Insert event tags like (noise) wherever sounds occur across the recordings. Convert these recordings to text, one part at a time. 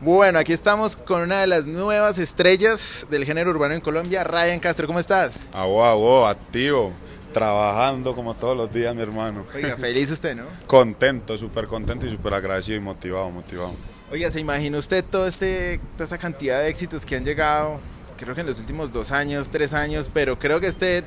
Bueno, aquí estamos con una de las nuevas estrellas del género urbano en Colombia, Ryan Castro. ¿Cómo estás? Aguo, aguo, activo, trabajando como todos los días, mi hermano. Oiga, (laughs) feliz usted, ¿no? Contento, súper contento y súper agradecido y motivado, motivado. Oiga, ¿se imagina usted todo este, toda esta cantidad de éxitos que han llegado? Creo que en los últimos dos años, tres años, pero creo que este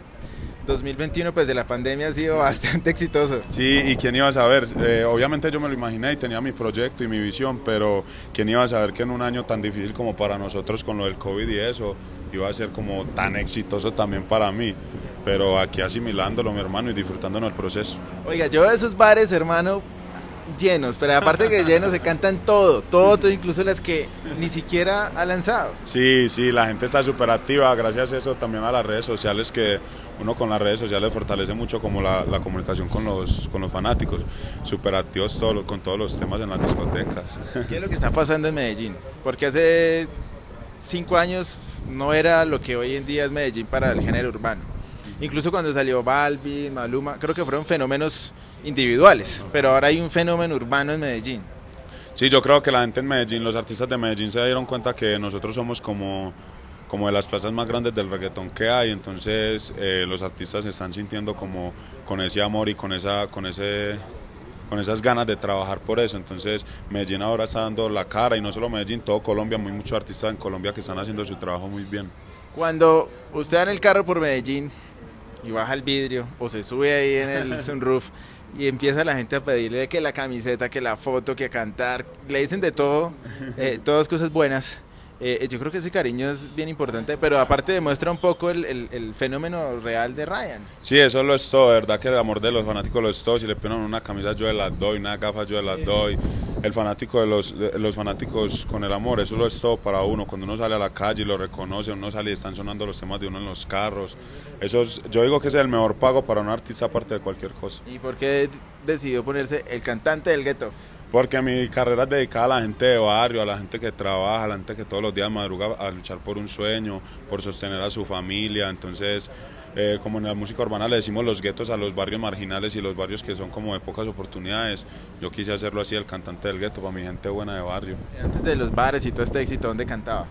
2021 pues de la pandemia ha sido (laughs) bastante exitoso. Sí, y quién iba a saber, eh, obviamente yo me lo imaginé y tenía mi proyecto y mi visión, pero quién iba a saber que en un año tan difícil como para nosotros con lo del COVID y eso, iba a ser como tan exitoso también para mí. Pero aquí asimilándolo, mi hermano, y disfrutándonos el proceso. Oiga, yo de esos bares, hermano, llenos, pero aparte que llenos se cantan todo, todo, todo, incluso las que ni siquiera ha lanzado. Sí, sí, la gente está súper activa, gracias a eso también a las redes sociales que uno con las redes sociales fortalece mucho como la, la comunicación con los, con los fanáticos, súper activos todo, con todos los temas en las discotecas. (laughs) ¿Qué es lo que está pasando en Medellín? Porque hace cinco años no era lo que hoy en día es Medellín para el género urbano. Incluso cuando salió Balvin, Maluma, creo que fueron fenómenos individuales, pero ahora hay un fenómeno urbano en Medellín. Sí, yo creo que la gente en Medellín, los artistas de Medellín se dieron cuenta que nosotros somos como, como de las plazas más grandes del reggaetón que hay, entonces eh, los artistas se están sintiendo como con ese amor y con, esa, con, ese, con esas ganas de trabajar por eso, entonces Medellín ahora está dando la cara y no solo Medellín, todo Colombia, muy muchos artistas en Colombia que están haciendo su trabajo muy bien. Cuando usted va en el carro por Medellín, y baja el vidrio o se sube ahí en el (laughs) sunroof y empieza la gente a pedirle que la camiseta, que la foto, que cantar, le dicen de todo, eh, (laughs) todas cosas buenas. Eh, yo creo que ese cariño es bien importante, pero aparte demuestra un poco el, el, el, fenómeno real de Ryan. Sí, eso lo es todo, verdad que el amor de los fanáticos lo es todo. Si le piden una camisa, yo las doy, una gafa, yo las doy. El fanático de los, de los fanáticos con el amor, eso lo es todo para uno. Cuando uno sale a la calle y lo reconoce, uno sale y están sonando los temas de uno en los carros. Eso es, yo digo que es el mejor pago para un artista aparte de cualquier cosa. ¿Y por qué decidió ponerse el cantante del gueto? Porque mi carrera es dedicada a la gente de barrio, a la gente que trabaja, a la gente que todos los días madruga a luchar por un sueño, por sostener a su familia. Entonces, eh, como en la música urbana le decimos los guetos a los barrios marginales y los barrios que son como de pocas oportunidades, yo quise hacerlo así, el cantante del gueto, para mi gente buena de barrio. Antes de los bares y todo este éxito, ¿dónde cantaba?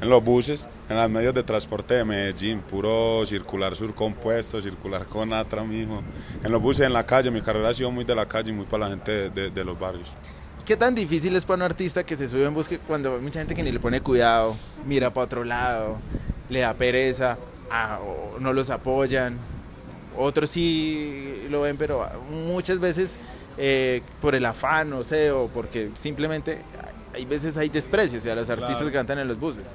En los buses, en los medios de transporte de Medellín, puro circular sur compuesto, circular con atra, mijo. En los buses, en la calle, mi carrera ha sido muy de la calle y muy para la gente de, los barrios. ¿Qué tan difícil es para un artista que se sube en bus cuando hay mucha gente que ni le pone cuidado, mira para otro lado, le da pereza, ah, no los apoyan? Otros sí lo ven, pero muchas veces eh, por el afán, no sé, o porque simplemente hay veces hay desprecio hacia los artistas claro. que cantan en los buses.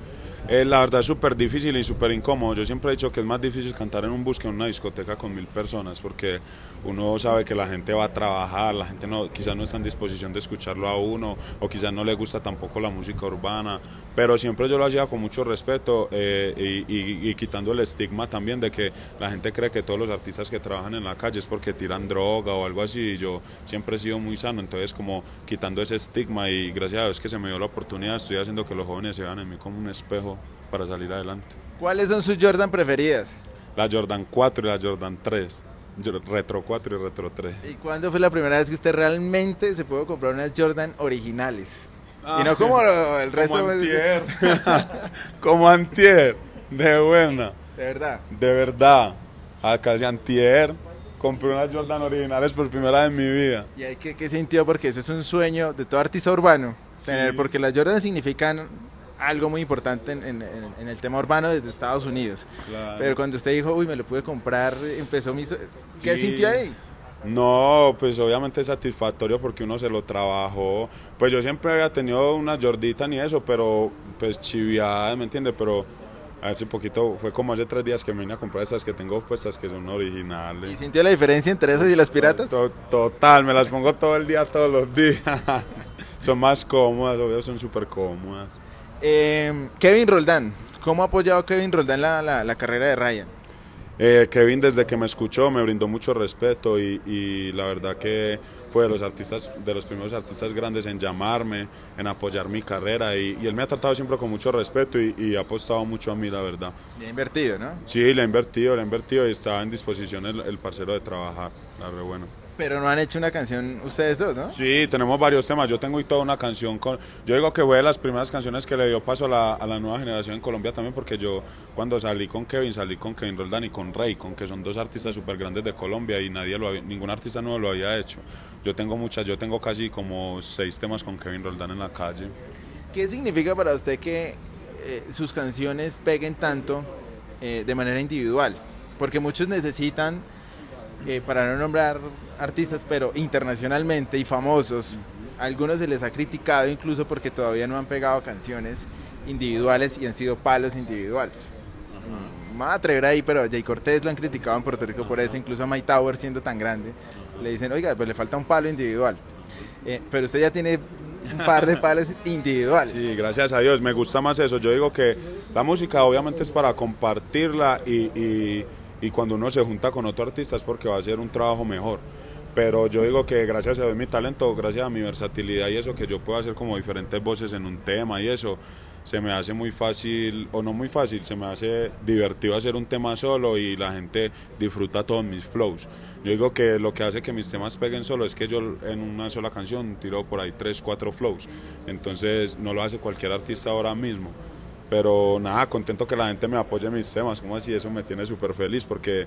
Eh, la verdad es súper difícil y súper incómodo. Yo siempre he dicho que es más difícil cantar en un bus que en una discoteca con mil personas porque uno sabe que la gente va a trabajar, la gente no, quizás no está en disposición de escucharlo a uno o quizás no le gusta tampoco la música urbana, pero siempre yo lo hacía con mucho respeto eh, y, y, quitando el estigma también de que la gente cree que todos los artistas que trabajan en la calle es porque tiran droga o algo así y yo siempre he sido muy sano, entonces como quitando ese estigma y gracias a Dios que se me dio la oportunidad estoy haciendo que los jóvenes se vean en mí como un espejo para salir adelante. ¿Cuáles son sus Jordan preferidas? La Jordan 4 y la Jordan 3. Retro 4 y Retro 3. ¿Y cuándo fue la primera vez que usted realmente se pudo comprar unas Jordan originales? Ah, y no como el resto como antier. (laughs) como antier. De buena. ¿De verdad? De verdad. Acá de antier compré unas Jordan originales por primera vez en mi vida. ¿Y hay que qué sintió? Porque ese es un sueño de todo artista urbano. Sí. Tener, porque las Jordan significan algo muy importante en, en, en, el tema urbano desde Estados Unidos. Claro. Pero cuando usted dijo, uy, me lo pude comprar, empezó mi... ¿Qué sí. sintió ahí? No, pues obviamente es satisfactorio porque uno se lo trabajó. Pues yo siempre había tenido una Jordita ni eso, pero pues chiviada, ¿me entiende? Pero hace poquito, fue como hace tres días que me vine a comprar estas que tengo puestas que son originales. ¿Y sintió la diferencia entre esas y las piratas? Total, me las pongo todo el día, todos los días. (laughs) son más cómodas, obvio, son súper cómodas. Eh, Kevin Roldán, ¿cómo ha apoyado Kevin Roldán la, la, la carrera de Ryan? Eh, Kevin desde que me escuchó me brindó mucho respeto y, y, la verdad que fue de los artistas, de los primeros artistas grandes en llamarme, en apoyar mi carrera y, y él me ha tratado siempre con mucho respeto y, y, ha apostado mucho a mí, la verdad. Le ha invertido, ¿no? Sí, le ha invertido, le ha invertido y está en disposición el, el parcero de trabajar, la re bueno. Pero no han hecho una canción ustedes dos, ¿no? Sí, tenemos varios temas. Yo tengo y toda una canción con. Yo digo que fue de las primeras canciones que le dio paso a la, a la nueva generación en Colombia también, porque yo cuando salí con Kevin, salí con Kevin Roldán y con con que son dos artistas súper grandes de Colombia y nadie lo ningún artista nuevo lo había hecho. Yo tengo muchas, yo tengo casi como seis temas con Kevin Roldán en la calle. ¿Qué significa para usted que eh, sus canciones peguen tanto eh, de manera individual? Porque muchos necesitan eh, para no nombrar artistas, pero internacionalmente y famosos, algunos se les ha criticado incluso porque todavía no han pegado canciones individuales y han sido palos individuales. Me voy a atrever ahí, pero a Jay Cortés lo han criticado en Puerto Rico por eso, incluso a Mike Tower siendo tan grande, le dicen, oiga, pues le falta un palo individual. Eh, pero usted ya tiene un par de palos (laughs) individuales. Sí, gracias a Dios, me gusta más eso. Yo digo que la música obviamente es para compartirla y y cuando uno se junta con otro artista es porque va a hacer un trabajo mejor. Pero yo digo que gracias a mi talento, gracias a mi versatilidad y eso, que yo puedo hacer como diferentes voces en un tema y eso, se me hace muy fácil, o no muy fácil, se me hace divertido hacer un tema solo y la gente disfruta todos mis flows. Yo digo que lo que hace que mis temas peguen solo es que yo en una sola canción tiro por ahí tres, cuatro flows. Entonces no lo hace cualquier artista ahora mismo. Pero nada, contento que la gente me apoye en mis temas, como así, eso me tiene súper feliz porque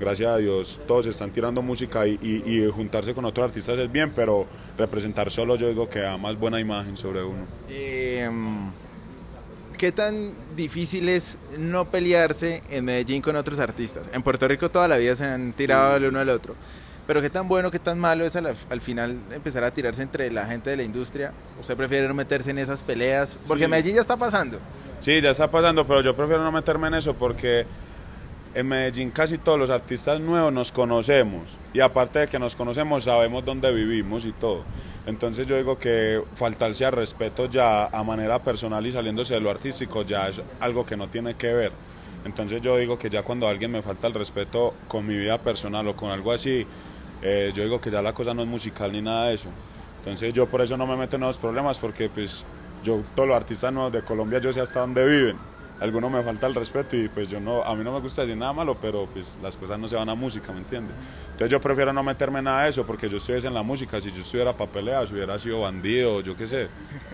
gracias a Dios todos están tirando música y, juntarse con otros artistas es bien, pero representar solo yo digo que da más buena imagen sobre uno. Em, ¿Qué tan difícil es no pelearse en Medellín con otros artistas? En Puerto Rico toda la vida se han tirado el uno al otro. Pero qué tan bueno, qué tan malo es al, final empezar a tirarse entre la gente de la industria. ¿Usted prefiere no meterse en esas peleas? Porque Medellín ya está pasando. Sí, ya está pasando, pero yo prefiero no meterme en eso porque en Medellín casi todos los artistas nuevos nos conocemos y aparte de que nos conocemos sabemos dónde vivimos y todo. Entonces yo digo que faltarse al respeto ya a manera personal y saliéndose de lo artístico ya es algo que no tiene que ver. Entonces yo digo que ya cuando alguien me falta el respeto con mi vida personal o con algo así, eh, yo digo que ya la cosa no es musical ni nada de eso. Entonces yo por eso no me meto en esos problemas porque pues yo, todos los artistas nuevos de Colombia, yo sé hasta dónde viven. Algunos me falta el respeto y pues yo no, a mí no me gusta decir nada malo, pero pues las cosas no se van a música, ¿me entiendes? Entonces yo prefiero no meterme en nada de eso porque yo estoy en la música, si yo estuviera para pelear, si hubiera sido bandido, yo qué sé,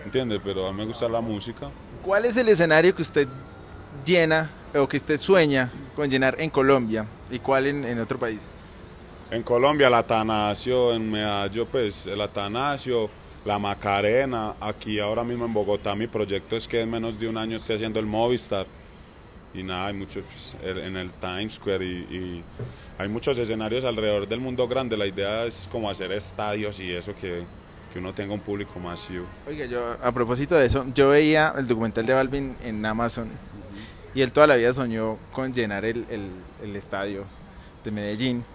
¿entiendes? Pero a mí me gusta la música. ¿Cuál es el escenario que usted llena o que usted sueña con llenar en Colombia y cuál en, en otro país? En Colombia, el Atanasio, en Medallo, pues el Atanasio, la Macarena, aquí ahora mismo en Bogotá mi proyecto es que en menos de un año esté haciendo el Movistar. Y nada, hay muchos pues, en el Times Square y, hay muchos escenarios alrededor del mundo grande, la idea es como hacer estadios y eso que, que uno tenga un público masivo. Oiga, yo a propósito de eso, yo veía el documental de Balvin en Amazon y él toda la vida soñó con llenar el, el, el estadio de Medellín.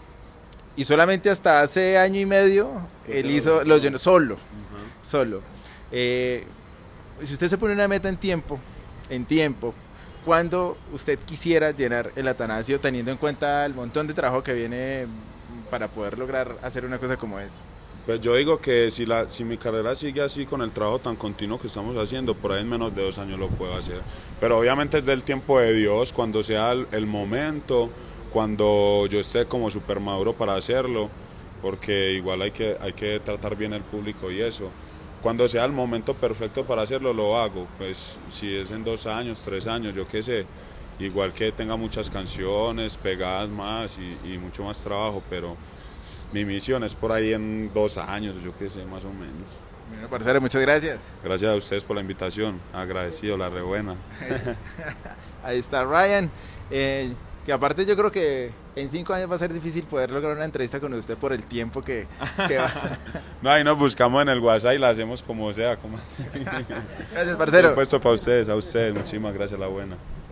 Y solamente hasta hace año y medio él hizo, lo llenó solo solo. Eh, si usted se pone una meta en tiempo, en tiempo, ¿cuándo usted quisiera llenar el Atanasio teniendo en cuenta el montón de trabajo que viene para poder lograr hacer una cosa como esa? Pues yo digo que si, la, si mi carrera sigue así con el trabajo tan continuo que estamos haciendo, por ahí en menos de dos años lo puedo hacer. Pero obviamente es del tiempo de Dios, cuando sea el, momento, cuando yo esté como super maduro para hacerlo, porque igual hay que, hay que tratar bien el público y eso cuando sea el momento perfecto para hacerlo, lo hago. Pues si es en dos años, tres años, yo qué sé. Igual que tenga muchas canciones pegadas más y, mucho más trabajo, pero mi misión es por ahí en dos años, yo qué sé, más o menos. Bueno, parcero, muchas gracias. Gracias a ustedes por la invitación. Agradecido, la rebuena. (laughs) Ahí está Ryan. Eh, que aparte yo creo que en cinco años va a ser difícil poder lograr una entrevista con usted por el tiempo que, va. (laughs) no, ahí nos buscamos en el WhatsApp y la hacemos como sea, como así. (laughs) Gracias, parcero. Por supuesto, para ustedes, a ustedes, muchísimas gracias, la buena.